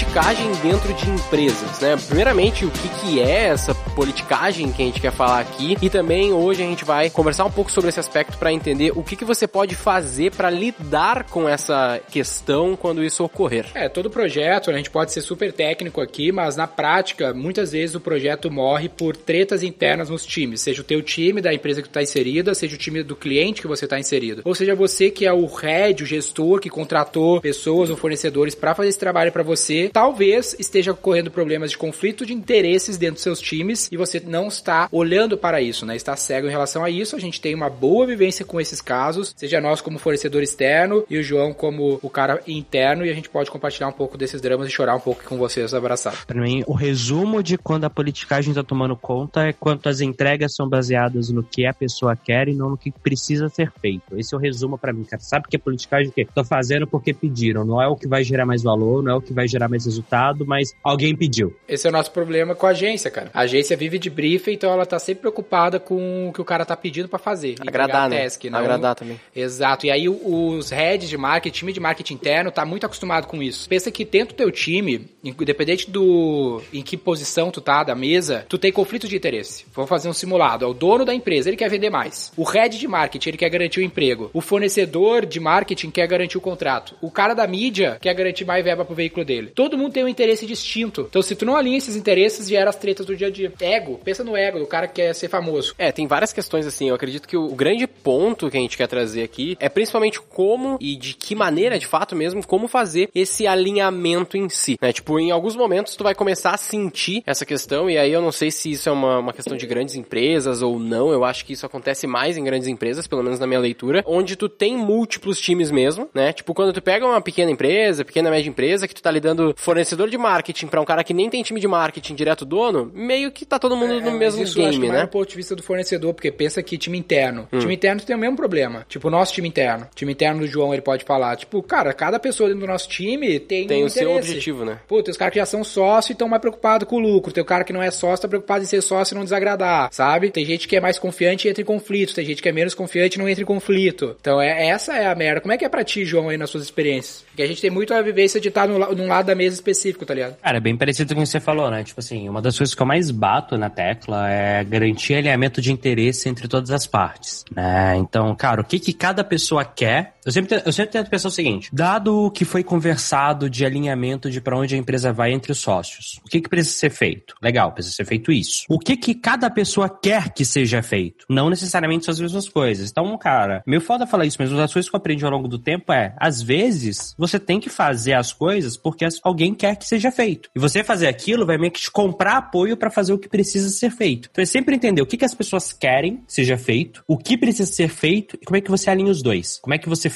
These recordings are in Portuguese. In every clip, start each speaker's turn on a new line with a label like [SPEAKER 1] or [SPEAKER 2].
[SPEAKER 1] Politicagem dentro de empresas, né? Primeiramente, o que, que é essa politicagem que a gente quer falar aqui e também hoje a gente vai conversar um pouco sobre esse aspecto para entender o que, que você pode fazer para lidar com essa questão quando isso ocorrer.
[SPEAKER 2] É, todo projeto, a gente pode ser super técnico aqui, mas na prática, muitas vezes o projeto morre por tretas internas nos times, seja o teu time da empresa que tu está inserida, seja o time do cliente que você está inserido, ou seja você que é o head, o gestor que contratou pessoas ou fornecedores para fazer esse trabalho para você talvez esteja ocorrendo problemas de conflito de interesses dentro dos seus times e você não está olhando para isso, né? Está cego em relação a isso. A gente tem uma boa vivência com esses casos, seja nós como fornecedor externo e o João como o cara interno, e a gente pode compartilhar um pouco desses dramas e chorar um pouco com vocês abraçados.
[SPEAKER 3] Para mim, o resumo de quando a politicagem está tomando conta é quanto as entregas são baseadas no que a pessoa quer e não no que precisa ser feito. Esse é o resumo para mim, cara. Sabe que é politicagem o quê? Tô fazendo porque pediram, não é o que vai gerar mais valor, não é o que vai gerar mais resultado, mas alguém pediu.
[SPEAKER 2] Esse é o nosso problema com a agência, cara. A agência vive de briefing, então ela tá sempre preocupada com o que o cara tá pedindo para fazer.
[SPEAKER 1] Agradar, né? Task, não...
[SPEAKER 2] Agradar também. Exato. E aí os heads de marketing, time de marketing interno, tá muito acostumado com isso. Pensa que dentro do teu time, independente do em que posição tu tá da mesa, tu tem conflito de interesse. Vamos fazer um simulado. É o dono da empresa, ele quer vender mais. O head de marketing, ele quer garantir o emprego. O fornecedor de marketing quer garantir o contrato. O cara da mídia quer garantir mais verba pro veículo dele. Todo mundo tem um interesse distinto. Então, se tu não alinha esses interesses, gera as tretas do dia a dia. Ego, pensa no ego do cara que quer ser famoso.
[SPEAKER 1] É, tem várias questões assim. Eu acredito que o grande ponto que a gente quer trazer aqui é principalmente como e de que maneira, de fato mesmo, como fazer esse alinhamento em si. Né? Tipo, em alguns momentos tu vai começar a sentir essa questão, e aí eu não sei se isso é uma, uma questão de grandes empresas ou não. Eu acho que isso acontece mais em grandes empresas, pelo menos na minha leitura, onde tu tem múltiplos times mesmo, né? Tipo, quando tu pega uma pequena empresa, pequena média empresa, que tu tá lidando fornecedor de marketing para um cara que nem tem time de marketing direto dono, meio que tá todo mundo é, no mesmo isso game,
[SPEAKER 2] né? do ponto de vista do fornecedor, porque pensa que time interno. Hum. Time interno tem o mesmo problema. Tipo, o nosso time interno. Time interno do João, ele pode falar, tipo, cara, cada pessoa dentro do nosso time tem
[SPEAKER 1] Tem
[SPEAKER 2] um
[SPEAKER 1] o interesse. seu objetivo, né?
[SPEAKER 2] Pô, tem os caras que já são sócio e estão mais preocupados com o lucro. Tem o cara que não é sócio, tá preocupado em ser sócio e não desagradar, sabe? Tem gente que é mais confiante e entra em conflito. Tem gente que é menos confiante e não entra em conflito. Então, é, essa é a merda. Como é que é pra ti, João, aí nas suas experiências? Porque a gente tem muito a vivência de estar no, num lado da mesa específico, tá ligado?
[SPEAKER 3] Cara, é bem parecido com o que você falou, né? Tipo assim, uma das coisas que eu mais bato na tecla é garantir alinhamento de interesse entre todas as partes, né? Então, cara, o que que cada pessoa quer eu sempre, eu sempre tento pensar o seguinte: dado o que foi conversado de alinhamento de para onde a empresa vai entre os sócios, o que, que precisa ser feito? Legal, precisa ser feito isso. O que que cada pessoa quer que seja feito? Não necessariamente são as mesmas coisas. Então, cara, meio foda falar isso, mas uma das coisas que eu aprendi ao longo do tempo é: às vezes, você tem que fazer as coisas porque alguém quer que seja feito. E você fazer aquilo vai meio que te comprar apoio para fazer o que precisa ser feito. Então é sempre entender o que, que as pessoas querem que seja feito, o que precisa ser feito e como é que você alinha os dois. Como é que você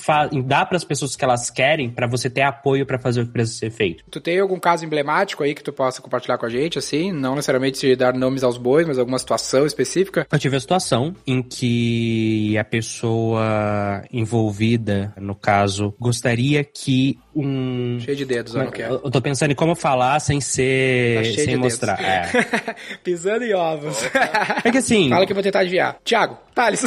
[SPEAKER 3] dá para as pessoas que elas querem para você ter apoio para fazer o que precisa ser feito.
[SPEAKER 2] Tu tem algum caso emblemático aí que tu possa compartilhar com a gente, assim? Não necessariamente dar nomes aos bois, mas alguma situação específica?
[SPEAKER 3] Eu tive a situação em que a pessoa envolvida, no caso, gostaria que um.
[SPEAKER 2] Cheio de dedos, eu não quero.
[SPEAKER 3] Eu tô pensando em como falar sem ser. Tá sem de mostrar. É.
[SPEAKER 2] Pisando em ovos.
[SPEAKER 3] É que assim.
[SPEAKER 2] Fala que eu vou tentar adivinhar. Tiago, Thales.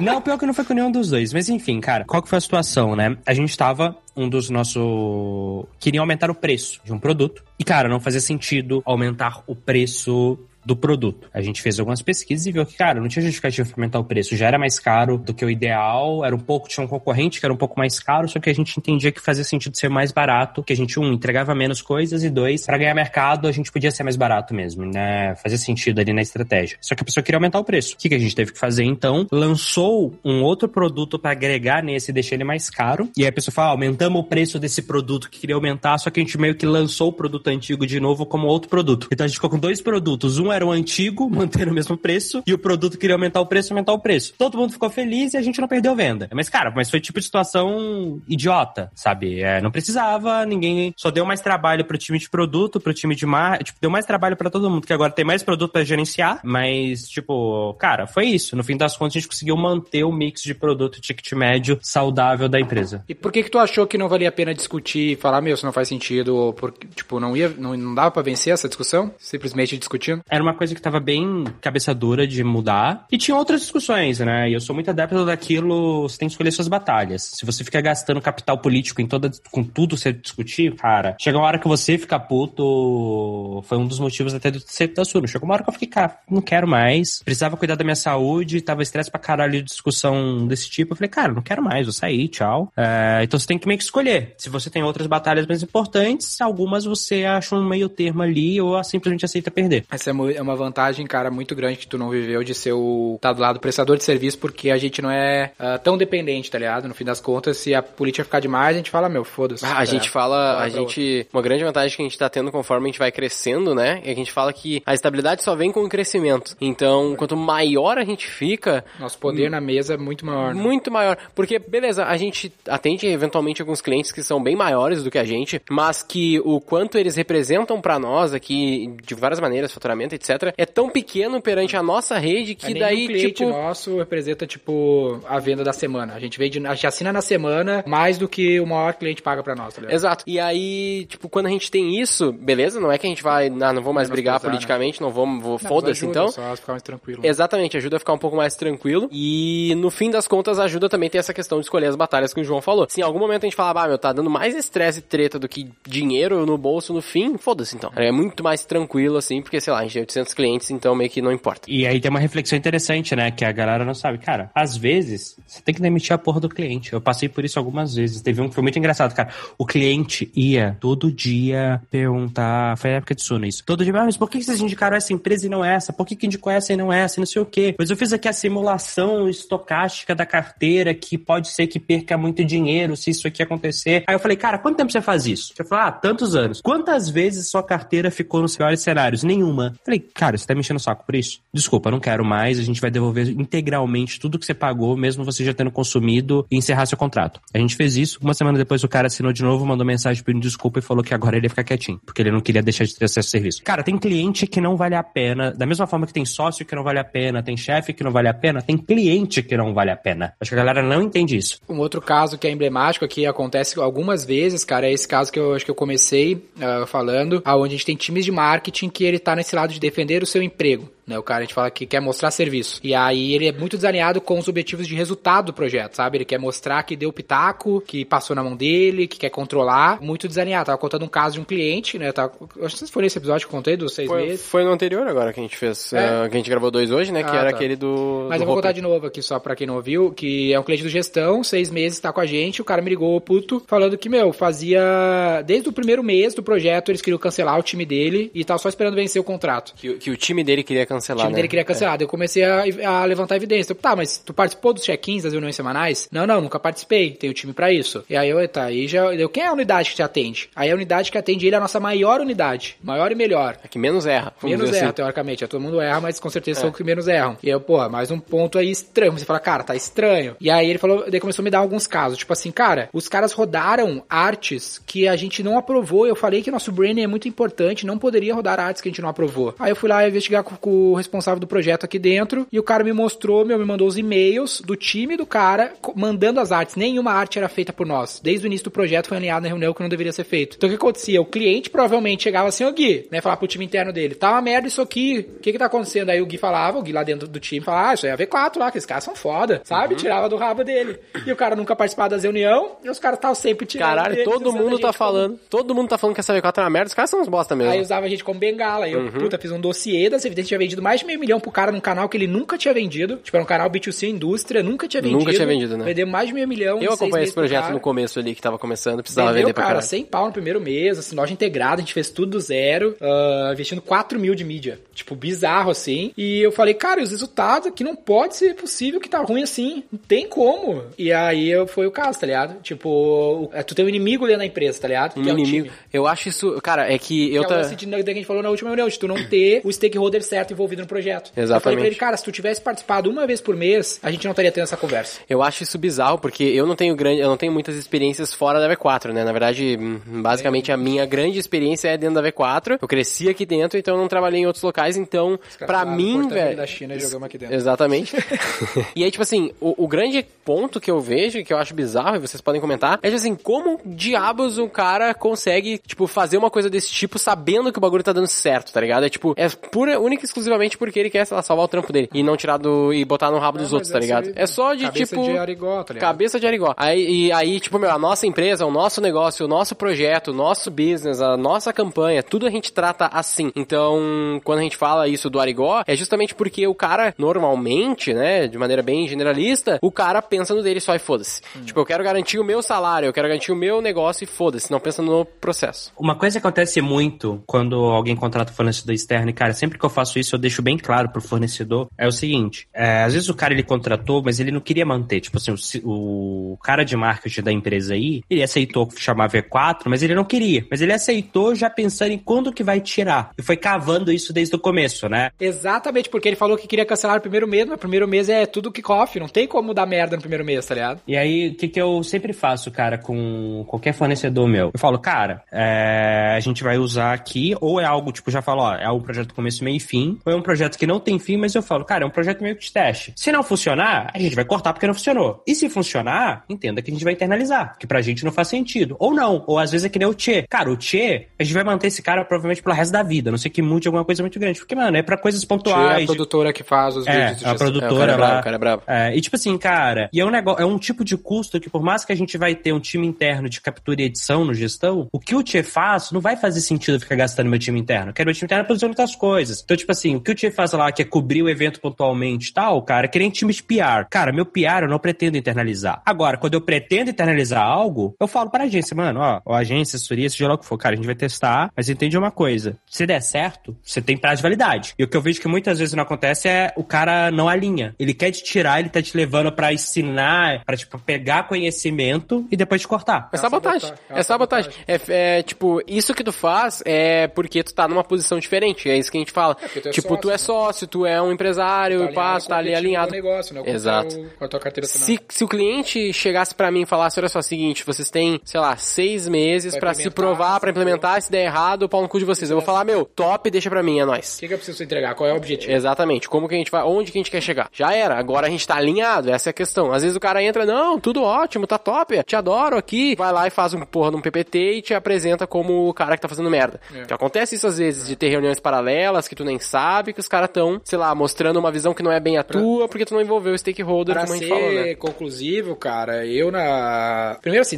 [SPEAKER 3] Não, pior que não foi com nenhum dos dois. Mas enfim, cara, qual que foi a situação, né? A gente tava, um dos nossos. queria aumentar o preço de um produto. E, cara, não fazia sentido aumentar o preço do produto. A gente fez algumas pesquisas e viu que, cara, não tinha justificativa para aumentar o preço. Já era mais caro do que o ideal, era um pouco, tinha um concorrente que era um pouco mais caro, só que a gente entendia que fazia sentido ser mais barato, que a gente, um, entregava menos coisas e dois, para ganhar mercado, a gente podia ser mais barato mesmo, né? Fazia sentido ali na estratégia. Só que a pessoa queria aumentar o preço. O que, que a gente teve que fazer então? Lançou um outro produto para agregar nesse e deixar ele mais caro. E aí a pessoa fala, ah, aumentamos o preço desse produto que queria aumentar, só que a gente meio que lançou o produto antigo de novo como outro produto. Então a gente ficou com dois produtos. Um era o antigo, mantendo o mesmo preço, e o produto queria aumentar o preço, aumentar o preço. Todo mundo ficou feliz e a gente não perdeu venda. Mas, cara, mas foi tipo de situação idiota, sabe? É, não precisava, ninguém só deu mais trabalho pro time de produto, pro time de mar, tipo, deu mais trabalho para todo mundo, que agora tem mais produto para gerenciar, mas, tipo, cara, foi isso. No fim das contas, a gente conseguiu manter o mix de produto ticket médio saudável da empresa.
[SPEAKER 2] E por que que tu achou que não valia a pena discutir e falar, meu, isso não faz sentido, ou porque, tipo, não ia, não, não dava para vencer essa discussão? Simplesmente discutindo?
[SPEAKER 3] Era uma coisa que tava bem cabeça dura de mudar. E tinha outras discussões, né? E eu sou muito adepto daquilo, você tem que escolher suas batalhas. Se você ficar gastando capital político em toda, com tudo você discutir, cara, chega uma hora que você fica puto. Foi um dos motivos até do ser da Suno. Chegou uma hora que eu fiquei, cara, não quero mais. Precisava cuidar da minha saúde, tava estresse pra caralho de discussão desse tipo. Eu falei, cara, não quero mais, vou sair, tchau. É, então você tem que meio que escolher. Se você tem outras batalhas mais importantes, algumas você acha um meio termo ali ou simplesmente aceita perder.
[SPEAKER 2] Essa é mu- é uma vantagem, cara, muito grande que tu não viveu de ser o. tá do lado do prestador de serviço, porque a gente não é ah, tão dependente, tá ligado? No fim das contas, se a política ficar demais, a gente fala, meu, foda-se.
[SPEAKER 1] Ah, a
[SPEAKER 2] É.
[SPEAKER 1] gente fala, a gente, uma grande vantagem que a gente tá tendo conforme a gente vai crescendo, né? É que a gente fala que a estabilidade só vem com o crescimento. Então, quanto maior a gente fica,
[SPEAKER 2] Nosso poder na mesa é muito maior. né?
[SPEAKER 1] muito maior. Porque, beleza, a gente atende eventualmente alguns clientes que são bem maiores do que a gente, mas que o quanto eles representam pra nós aqui, de várias maneiras, faturamento, etc., é tão pequeno perante a nossa rede que
[SPEAKER 2] É,
[SPEAKER 1] daí,
[SPEAKER 2] cliente
[SPEAKER 1] tipo.
[SPEAKER 2] nosso representa, tipo, a venda da semana. A gente vende, a gente assina na semana mais do que o maior cliente paga pra nós, tá ligado?
[SPEAKER 1] Exato. E aí, tipo, quando a gente tem isso, beleza, não é que a gente vai, ah, não vou mais brigar
[SPEAKER 2] Menosprezar,
[SPEAKER 1] politicamente, não vou, vou foda-se então.
[SPEAKER 2] ajuda Só ficar mais tranquilo. né?
[SPEAKER 1] Exatamente, ajuda a ficar um pouco mais tranquilo. E no fim das contas, ajuda também a ter essa questão de escolher as batalhas que o João falou. Se em algum momento a gente falar, ah, meu, tá dando mais estresse e treta do que dinheiro no bolso no fim, foda-se então. É muito mais tranquilo assim, porque sei lá, a gente 800 clientes, então meio que não importa.
[SPEAKER 3] E aí tem uma reflexão interessante, né? Que a galera não sabe. Cara, às vezes, você tem que demitir a porra do cliente. Eu passei por isso algumas vezes. Teve um que foi muito engraçado, cara. O cliente ia todo dia perguntar. Foi na época de Suna isso. Todo dia, ah, mas por que vocês indicaram essa empresa e não essa? Por que, que indicou essa e não essa? E não sei o quê. Mas eu fiz aqui a simulação estocástica da carteira que pode ser que perca muito dinheiro se isso aqui acontecer. Aí eu falei, cara, quanto tempo você faz isso? Você falou, ah, tantos anos. Quantas vezes sua carteira ficou nos piores cenários? Nenhuma. Falei, cara, você tá me enchendo o saco por isso? Desculpa, não quero mais. A gente vai devolver integralmente tudo que você pagou, mesmo você já tendo consumido e encerrar seu contrato. A gente fez isso. Uma semana depois o cara assinou de novo, mandou mensagem pedindo desculpa e falou que agora ele ia ficar quietinho, porque ele não queria deixar de ter acesso ao serviço. Cara, tem cliente que não vale a pena. Da mesma forma que tem sócio que não vale a pena, tem chefe que não vale a pena, tem cliente que não vale a pena. Acho que a galera não entende isso.
[SPEAKER 2] Um outro caso que é emblemático aqui, acontece algumas vezes, cara, é esse caso que eu acho que eu comecei ah, falando, aonde a gente tem times de marketing que ele tá nesse lado de defender o seu emprego. Né, o cara, a gente fala que quer mostrar serviço. E aí ele é muito desalinhado com os objetivos de resultado do projeto, sabe? Ele quer mostrar que deu pitaco, que passou na mão dele, que quer controlar. Muito desalinhado. Tava contando um caso de um cliente, né? Tava, acho que foi nesse episódio que eu contei dos seis
[SPEAKER 1] Foi,
[SPEAKER 2] meses.
[SPEAKER 1] foi no anterior agora que a gente fez,
[SPEAKER 2] É.
[SPEAKER 1] eh, que a gente gravou dois hoje, né? que
[SPEAKER 2] Ah,
[SPEAKER 1] era
[SPEAKER 2] tá.
[SPEAKER 1] aquele do.
[SPEAKER 2] Mas
[SPEAKER 1] do
[SPEAKER 2] eu vou contar
[SPEAKER 1] Hopper.
[SPEAKER 2] de novo aqui só pra quem não ouviu, que é um cliente do gestão, seis meses, tá com a gente, o cara me ligou puto, falando que, meu, fazia. Desde o primeiro mês do projeto, eles queriam cancelar o time dele e tava só esperando vencer o contrato.
[SPEAKER 1] Que, que o time dele queria
[SPEAKER 2] O
[SPEAKER 1] cancelar.
[SPEAKER 2] time
[SPEAKER 1] né?
[SPEAKER 2] dele queria cancelar. Daí eu comecei a, a levantar evidência. Eu, tá, mas tu participou dos check-ins das reuniões semanais? Não, não, nunca participei. Tenho time pra isso. E aí eu, tá, aí já. Eu, quem é a unidade que te atende? Aí a unidade que atende ele é a nossa maior unidade. Maior e melhor.
[SPEAKER 1] É que menos erra.
[SPEAKER 2] Menos erra,
[SPEAKER 1] assim.
[SPEAKER 2] teoricamente. É, Todo mundo erra, mas com certeza são os que menos erram. E eu, porra, mais um ponto aí estranho. Você fala, cara, tá estranho. E aí ele falou, daí começou a me dar alguns casos. Tipo assim, cara, os caras rodaram artes que a gente não aprovou. Eu falei que nosso branding é muito importante, não poderia rodar artes que a gente não aprovou. Aí eu fui lá investigar com, com o responsável do projeto aqui dentro e o cara me mostrou, meu, me mandou os e-mails do time do cara mandando as artes. Nenhuma arte era feita por nós. Desde o início do projeto foi alinhado na reunião que não deveria ser feito. Então o que acontecia? O cliente provavelmente chegava assim, ô Gui, né, falar pro time interno dele, tá uma merda isso aqui, o que que tá acontecendo? Aí o Gui falava, o Gui lá dentro do time falava, ah, isso aí é a V4 lá, que esses caras são foda, sabe? Tirava do rabo dele. E o cara nunca participava das reuniões e os caras estavam sempre tirando
[SPEAKER 1] Caralho,
[SPEAKER 2] deles,
[SPEAKER 1] todo mundo tá
[SPEAKER 2] como-
[SPEAKER 1] falando. Todo mundo tá falando que essa V4 é uma merda. Os caras são uns bosta mesmo.
[SPEAKER 2] Aí usava a gente como bengala. Aí eu,
[SPEAKER 1] Uhum.
[SPEAKER 2] puta, fiz um dossiê das evidências, já vendi vendido mais de meio milhão pro cara num canal que ele nunca tinha vendido. Tipo, era um canal B2C indústria, nunca tinha vendido.
[SPEAKER 1] Nunca tinha vendido, né?
[SPEAKER 2] Vendeu mais de meio milhão.
[SPEAKER 1] Eu acompanhei esse
[SPEAKER 2] pro
[SPEAKER 1] projeto
[SPEAKER 2] cara.
[SPEAKER 1] no começo ali, que tava começando, precisava
[SPEAKER 2] Vendeu,
[SPEAKER 1] vender pra
[SPEAKER 2] cara,
[SPEAKER 1] caralho.
[SPEAKER 2] 100 pau no primeiro mês, assim, loja integrada, a gente fez tudo do zero, ah, investindo 4 mil de mídia. Tipo, bizarro, assim. E eu falei, cara, e os resultados aqui não pode ser possível que tá ruim assim. Não tem como. E aí eu- foi o caso, tá ligado? Tipo, o- é, tu tem um inimigo dentro da empresa, tá ligado?
[SPEAKER 1] Um
[SPEAKER 2] que é o
[SPEAKER 1] inimigo. Eu acho isso. Cara, é que eu
[SPEAKER 2] que é o
[SPEAKER 1] tá.
[SPEAKER 2] lance de, que a gente falou na última reunião, de tu não ter o stakeholder certo envolvido no projeto. Eu falei
[SPEAKER 1] Exatamente.
[SPEAKER 2] pra ele, cara, se tu tivesse participado uma vez por mês, a gente não estaria tendo essa conversa.
[SPEAKER 1] Eu acho isso bizarro, porque eu não tenho grande, eu não tenho muitas experiências fora da V4, né? Na verdade, hum, basicamente a minha grande experiência é dentro da V4. Eu cresci aqui dentro, então eu não trabalhei em outros locais, então, pra mim, velho.
[SPEAKER 2] da China e jogamos aqui dentro.
[SPEAKER 1] Exatamente. e aí, tipo assim, o, o grande ponto que eu vejo, que eu acho bizarro, e vocês podem comentar, é tipo assim, como diabos um cara consegue, tipo, fazer uma coisa desse tipo sabendo que o bagulho tá dando certo, tá ligado? É tipo, é pura, única e exclusivamente porque ele quer, sei lá, salvar o trampo dele. E não tirar do. e botar no rabo dos
[SPEAKER 2] mas
[SPEAKER 1] outros, tá ligado? É só de,
[SPEAKER 2] cabeça
[SPEAKER 1] tipo.
[SPEAKER 2] de arigó, tá ligado?
[SPEAKER 1] Cabeça de arigó. Aí, e aí, tipo, meu, a nossa empresa, o nosso negócio, o nosso projeto, o nosso business, a nossa campanha, tudo a gente trata assim. Então, quando a gente fala isso do arigó, é justamente porque o cara, normalmente, né, de maneira bem generalista, o cara pensa no dele só e foda-se.
[SPEAKER 2] Hum.
[SPEAKER 1] Tipo, eu quero garantir o meu salário, eu quero garantir o meu negócio e foda-se, não pensa no processo.
[SPEAKER 3] Uma coisa que acontece muito quando alguém contrata fornecedor externo, e cara, sempre que eu faço isso, eu deixo bem claro pro fornecedor, é o seguinte, é, às vezes o cara ele contratou, mas ele não queria manter, tipo assim, o, o cara de marketing da empresa aí, ele aceitou chamar V4, mas ele não queria, mas ele aceitou já pensando em quando que vai tirar, e foi cavando isso desde o começo, né?
[SPEAKER 2] Exatamente, porque ele falou que queria cancelar no primeiro mês, mas o primeiro mês é tudo kickoff, não tem como dar merda no primeiro mês, tá ligado?
[SPEAKER 3] E aí, o que, que eu sempre faço, cara, com qualquer fornecedor meu? Eu falo, cara, é, a gente vai usar aqui, ou é algo, tipo, já falo, ó, é um projeto começo, meio e fim, ou é um projeto que não tem fim, mas eu falo, cara, é um projeto meio que de teste. Se não funcionar, a gente vai cortar porque não funcionou. E se funcionar, entenda que a gente vai internalizar, que pra gente não faz sentido. Ou não, ou às vezes é que nem o Tchê. Cara, o Tchê, a gente vai manter esse cara provavelmente pelo resto da vida, a não sei que mude alguma coisa muito grande. Porque, mano, é pra coisas
[SPEAKER 2] Tchê é
[SPEAKER 3] pontuais.
[SPEAKER 2] a produtora que faz os
[SPEAKER 3] É,
[SPEAKER 2] vídeos
[SPEAKER 3] a.
[SPEAKER 1] É, o
[SPEAKER 3] produtora
[SPEAKER 1] é
[SPEAKER 3] lá.
[SPEAKER 1] bravo, o cara é bravo.
[SPEAKER 3] É, e tipo assim, cara, e é um negócio, é um tipo de custo que por mais que a gente vai ter um time interno de captura e edição no gestão, o que o Tchê faz não vai fazer sentido ficar gastando meu time interno. Eu quero meu time interno produzir muitas coisas. Então, tipo assim, o que o Tchê faz lá, que é cobrir o evento pontualmente e tal, cara, é que nem time de PR. Cara, meu PR eu não pretendo internalizar. Agora, quando eu pretendo internalizar algo, eu falo para a agência, mano, ó, ó agência, assessoria, seja lá o que for, cara, a gente vai testar, mas entende uma coisa, se der certo, você tem prazo de validade. E o que eu vejo que muitas vezes não acontece é o cara não alinha. Ele quer te tirar, ele tá te levando pra ensinar, pra, tipo, pegar conhecimento e depois te cortar.
[SPEAKER 1] É sabotagem.
[SPEAKER 2] é
[SPEAKER 1] É sabotagem. É, é, tipo, isso que tu faz é porque tu tá numa posição diferente. É isso que a gente fala.
[SPEAKER 2] porque tu é
[SPEAKER 1] tipo,
[SPEAKER 2] sócio,
[SPEAKER 1] tu é
[SPEAKER 2] né?
[SPEAKER 1] sócio, tu é um empresário, pá, tu tá ali alinhado.
[SPEAKER 2] Com o negócio, né? O
[SPEAKER 1] Exato.
[SPEAKER 2] Com a tua carteira
[SPEAKER 1] Se, se o cliente chegasse pra mim e falasse, olha só, é o seguinte, vocês têm, sei lá, seis meses
[SPEAKER 2] Pra
[SPEAKER 1] pra se provar, pra implementar, se der errado, pau no cu de vocês. Eu vou falar, meu, top, deixa pra mim, é nóis.
[SPEAKER 2] O que, que eu preciso entregar? Qual é o objetivo?
[SPEAKER 1] Exatamente. Como que a gente vai, onde que a gente quer chegar? Já era. Agora a gente tá alinhado, essa é a questão. Às vezes o cara entra, não, tudo ótimo, tá top, te adoro aqui. Vai lá e faz um porra num PPT e te apresenta como o cara que tá fazendo merda.
[SPEAKER 2] É.
[SPEAKER 1] Que acontece isso às vezes, de ter reuniões paralelas que tu nem sabe, que os caras tão, sei lá, mostrando uma visão que não é bem a tua, porque tu não envolveu o stakeholder,
[SPEAKER 2] Pra
[SPEAKER 1] como a gente falou, né?
[SPEAKER 2] conclusivo, cara, eu na. Primeiro, assim,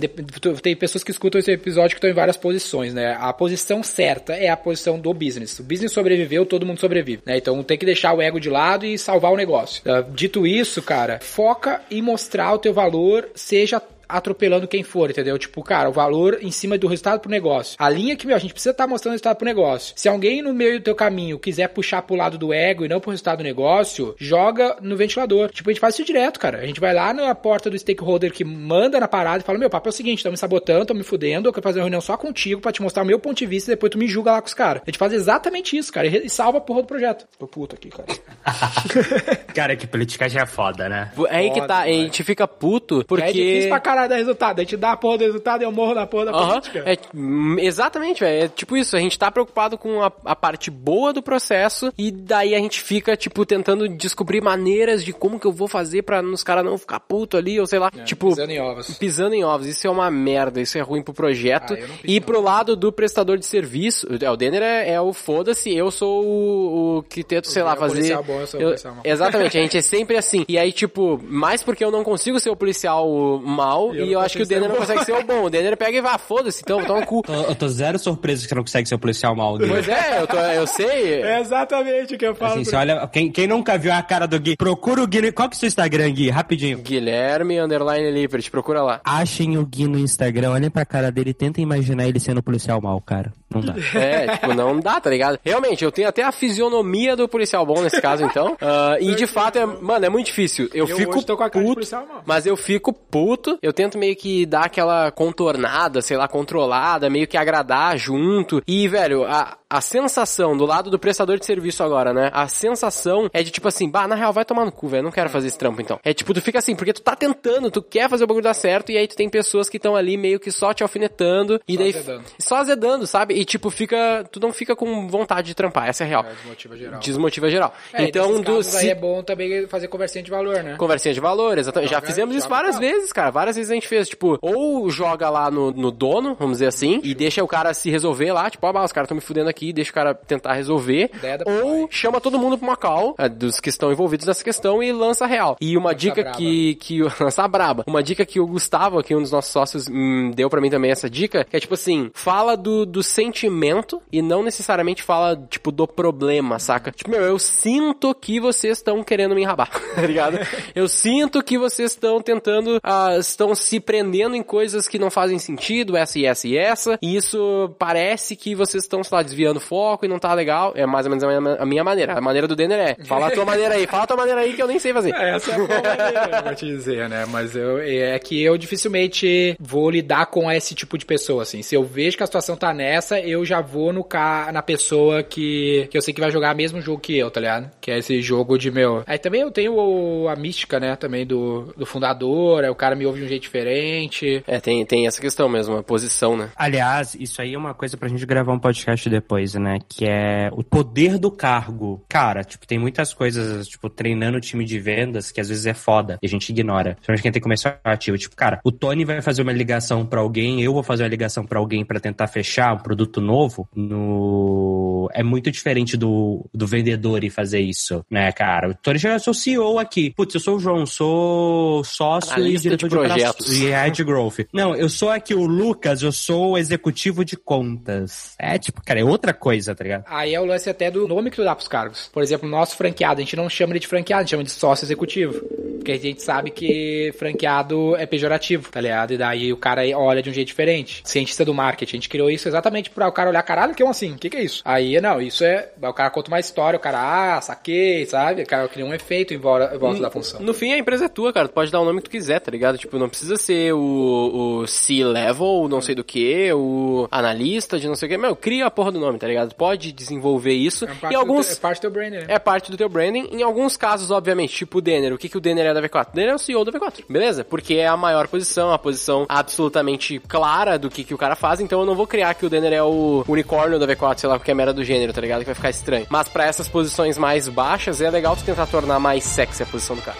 [SPEAKER 2] tem pessoas que escutam esse episódio que estão em várias posições, né? A posição certa é a posição do business. O business sobreviveu, todo mundo sobrevive, né? Então tem que deixar o ego de lado e salvar o negócio. Ah, Dito isso, cara, foca em mostrar o teu valor, seja atropelando quem for, entendeu? Tipo, cara, o valor em cima do resultado pro negócio. A linha que, meu, a gente precisa estar mostrando o resultado pro negócio. Se alguém no meio do teu caminho quiser puxar pro lado do ego e não pro resultado do negócio, joga no ventilador. Tipo, a gente faz isso direto, cara. A gente vai lá na porta do stakeholder que manda na parada e fala, meu, papo é o seguinte, estão me sabotando, estão me fudendo, eu quero fazer uma reunião só contigo pra te mostrar o meu ponto de vista e depois tu me julga lá com os caras. A gente faz exatamente isso, cara, e salva a porra do projeto. Tô puto aqui, cara.
[SPEAKER 3] Cara, que politicagem é foda, né?
[SPEAKER 1] É aí que tá, a
[SPEAKER 2] demais.
[SPEAKER 1] gente fica puto porque...
[SPEAKER 2] É difícil pra caralho dar resultado. A gente dá a porra do resultado e eu morro na porra da
[SPEAKER 1] Aham,
[SPEAKER 2] política.
[SPEAKER 1] é, hum, exatamente, velho. É tipo isso, a gente tá preocupado com a, a parte boa do processo e daí a gente fica, tipo, tentando descobrir maneiras de como que eu vou fazer pra os caras não ficar puto ali, ou sei lá. tipo,
[SPEAKER 2] É, pisando em ovos.
[SPEAKER 1] pisando em ovos. Isso é uma merda, isso é ruim pro projeto.
[SPEAKER 2] Ah, eu não
[SPEAKER 1] e
[SPEAKER 2] não.
[SPEAKER 1] pro lado do prestador de serviço, é, o Denner é, é o foda-se, eu sou o, o que tento, sei
[SPEAKER 2] O
[SPEAKER 1] lá,
[SPEAKER 2] é
[SPEAKER 1] fazer.
[SPEAKER 2] policial bom, eu sou o policial mau.
[SPEAKER 1] Exatamente, a gente é sempre assim. E aí, tipo, mais porque eu não consigo ser o policial mal, mal
[SPEAKER 2] E eu
[SPEAKER 1] e acho que o Denner não consegue ser o bom. O Denner pega e vai, foda-se, então, toma no cu.
[SPEAKER 3] Eu tô zero surpreso que você não consegue ser o policial mal, Gui.
[SPEAKER 1] Pois é, eu, tô, eu sei.
[SPEAKER 2] É exatamente o que eu falo.
[SPEAKER 3] Assim, olha, quem, quem nunca viu a cara do Gui, procura o Gui. no- Qual que é o seu Instagram, Gui? Rapidinho.
[SPEAKER 1] Guilherme Underline Lippert, procura lá.
[SPEAKER 3] Achem o Gui no Instagram, olhem pra cara dele e tentem imaginar ele sendo policial mal, cara. Não dá.
[SPEAKER 1] É, tipo, não dá, tá ligado? Realmente, eu tenho até a fisionomia do policial bom nesse caso, então. Ah, e de fato, é, mano, é muito difícil. Eu,
[SPEAKER 2] Eu
[SPEAKER 1] fico
[SPEAKER 2] hoje tô com a cara de
[SPEAKER 1] puto,
[SPEAKER 2] policial mal.
[SPEAKER 1] mas eu fico puto. Eu tento meio que dar aquela contornada, sei lá, controlada, meio que agradar junto. E, velho, a, a sensação do lado do prestador de serviço agora, né? A sensação é de tipo assim, bah, na real, vai tomar no cu, velho. Não quero fazer esse trampo então. É tipo, tu fica assim, porque tu tá tentando, tu quer fazer o bagulho dar certo, e aí tu tem pessoas que estão ali meio que só te alfinetando. E
[SPEAKER 2] Só
[SPEAKER 1] daí.
[SPEAKER 2] azedando.
[SPEAKER 1] Só azedando, sabe? E tipo, fica. Tu não fica com vontade de trampar, essa é a real.
[SPEAKER 2] É, desmotiva geral.
[SPEAKER 1] Desmotiva geral.
[SPEAKER 2] É,
[SPEAKER 1] então, do.
[SPEAKER 2] aí
[SPEAKER 1] se-
[SPEAKER 2] é bom também fazer conversinha de valor, né?
[SPEAKER 1] Conversinha de valor, exatamente. Já
[SPEAKER 2] Joga-
[SPEAKER 1] fizemos isso
[SPEAKER 2] joga
[SPEAKER 1] várias vezes, cara. Várias vezes a gente fez, tipo, ou joga lá no, no dono, vamos dizer assim, e deixa o cara se resolver lá, tipo, ah, os caras estão me fudendo aqui, deixa o cara tentar resolver. Ou chama todo mundo pra uma call, é, dos que estão envolvidos nessa questão, e lança real. E uma dica
[SPEAKER 2] braba.
[SPEAKER 1] que, que o- lança braba. Uma dica que o Gustavo, aqui, um dos nossos sócios, hum, deu pra mim também essa dica, que é tipo assim, fala do, do sentimento e não necessariamente fala, tipo, do problema, saca? Tipo, meu, eu sinto que vocês estão querendo me enrabar, tá ligado? Eu sinto que vocês estão tentando, ah, estão se prendendo em coisas que não fazem sentido, essa e essa e essa, e isso parece que vocês estão, sei lá, desviando foco e não tá legal. É mais ou menos a minha, a minha maneira. A maneira do Denner é, fala a tua maneira aí, fala a tua maneira aí que eu nem sei fazer.
[SPEAKER 2] É, Essa é a maneira, eu vou te dizer, né? Mas eu, é que eu dificilmente vou lidar com esse tipo de pessoa, assim. Se eu vejo que a situação tá nessa, eu já vou no ca... na pessoa que, que eu sei que vai jogar o mesmo jogo que eu, tá ligado? Que é esse jogo de meu. Aí também eu tenho a mística, né? Também do, do fundador, aí o cara me ouve de um jeito diferente.
[SPEAKER 1] É, tem, tem essa questão mesmo, a posição, né?
[SPEAKER 3] Aliás, isso aí é uma coisa pra gente gravar um podcast depois, né? Que é o poder do cargo. Cara, tipo, tem muitas coisas, tipo, treinando o time de vendas que às vezes é foda e a gente ignora. Principalmente quem tem comercial ativo. Tipo, cara, o Tony vai fazer uma ligação pra alguém, eu vou fazer uma ligação pra alguém pra tentar fechar um produto novo no... É muito diferente do, do vendedor ir fazer isso, né, cara? O Tony já eu sou CEO aqui. Putz, eu sou o João, sou sócio e diretor
[SPEAKER 1] de
[SPEAKER 3] de, operações-
[SPEAKER 1] projetos.
[SPEAKER 3] e Ad Growth. Não, eu sou aqui o Lucas, eu sou o executivo de contas. É tipo, cara, é outra coisa, tá ligado?
[SPEAKER 2] Aí é o lance até do nome que tu dá pros cargos. Por exemplo, nosso franqueado, a gente não chama ele de franqueado, a gente chama de sócio executivo. Porque a gente sabe que franqueado é pejorativo, tá ligado? E daí o cara olha de um jeito diferente. Cientista do marketing, a gente criou isso exatamente pra o cara olhar, caralho, que é um assim, o que, que é isso? Aí, não, isso é. O cara conta uma história, o cara, ah, saquei, sabe? O cara cria um efeito em volta, em volta da função.
[SPEAKER 1] No fim, a empresa é tua, cara. Tu pode dar o nome que tu quiser, tá ligado? Tipo, não precisa ser o, o C-level, não sei do que, o analista de não sei o que. Meu, cria a porra do nome, tá ligado? Pode desenvolver isso.
[SPEAKER 2] É parte,
[SPEAKER 1] alguns...
[SPEAKER 2] do, teu- é parte do teu brand, né?
[SPEAKER 1] É parte do teu branding. Em alguns casos, obviamente, tipo o Denner. O que, que o Denner é da V4? O Denner é o CEO da V4, beleza? Porque é a maior posição, a posição absolutamente clara do que, que o cara faz. Então eu não vou criar que o Denner é o unicórnio da V4, sei lá, porque é mera do gênero, tá ligado? Que vai ficar estranho. Mas pra essas posições mais baixas, é legal tu tentar tornar mais sexy a posição do cara.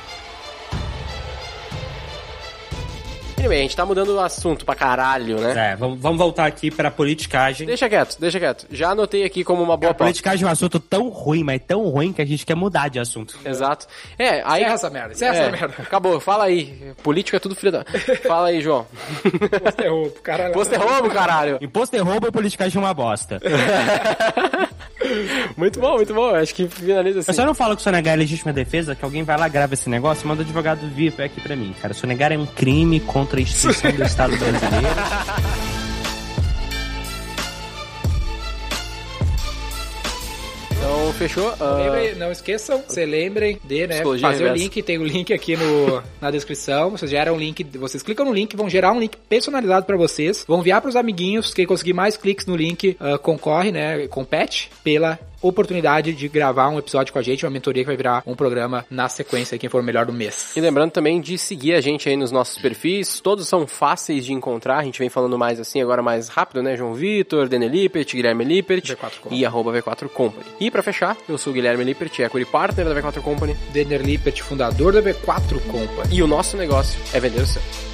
[SPEAKER 1] A gente tá mudando o assunto pra caralho, né?
[SPEAKER 3] É, vamos, vamos voltar aqui pra politicagem.
[SPEAKER 1] Deixa quieto, deixa quieto. Já anotei aqui como uma boa
[SPEAKER 3] A
[SPEAKER 1] pauta.
[SPEAKER 3] politicagem é um assunto tão ruim, mas tão ruim que a gente quer mudar de assunto.
[SPEAKER 1] Exato. É, aí.
[SPEAKER 2] Essa merda, encerra essa merda.
[SPEAKER 1] Acabou, fala aí. Política é tudo filho da. Fala aí, João.
[SPEAKER 2] Posto é roubo, caralho.
[SPEAKER 1] Posto é roubo, caralho.
[SPEAKER 3] Imposto é roubo e politicagem é uma bosta.
[SPEAKER 1] Muito bom, muito bom. Acho que finaliza assim.
[SPEAKER 3] Eu só não falo que sonegar é legítima defesa, que alguém vai lá, grava esse negócio e manda o advogado vir aqui pra mim. Cara, sonegar é um crime contra a instituição do Estado brasileiro.
[SPEAKER 1] Então, fechou. Ah,
[SPEAKER 2] Lembrem, não esqueçam, se lembrem de né, fazer o
[SPEAKER 1] reversa.
[SPEAKER 2] link, tem o link aqui no, na descrição. Vocês geram um link, vocês clicam no link, vão gerar um link personalizado pra vocês, vão enviar pros amiguinhos. Quem conseguir mais cliques no link ah, concorre, né? Compete pela oportunidade de gravar um episódio com a gente, uma mentoria que vai virar um programa na sequência, quem for o melhor do mês.
[SPEAKER 1] E lembrando também de seguir a gente aí nos nossos perfis, todos são fáceis de encontrar, a gente vem falando mais assim, agora mais rápido, né? João Vitor, Dene Lippert, Guilherme Lippert
[SPEAKER 2] V4 Company.
[SPEAKER 1] e arroba V4 Company. E pra fechar, eu sou o Guilherme Lippert, equity partner da V4 Company
[SPEAKER 2] Denner Lippert, fundador da V4 Company.
[SPEAKER 1] e o nosso negócio é vender o seu.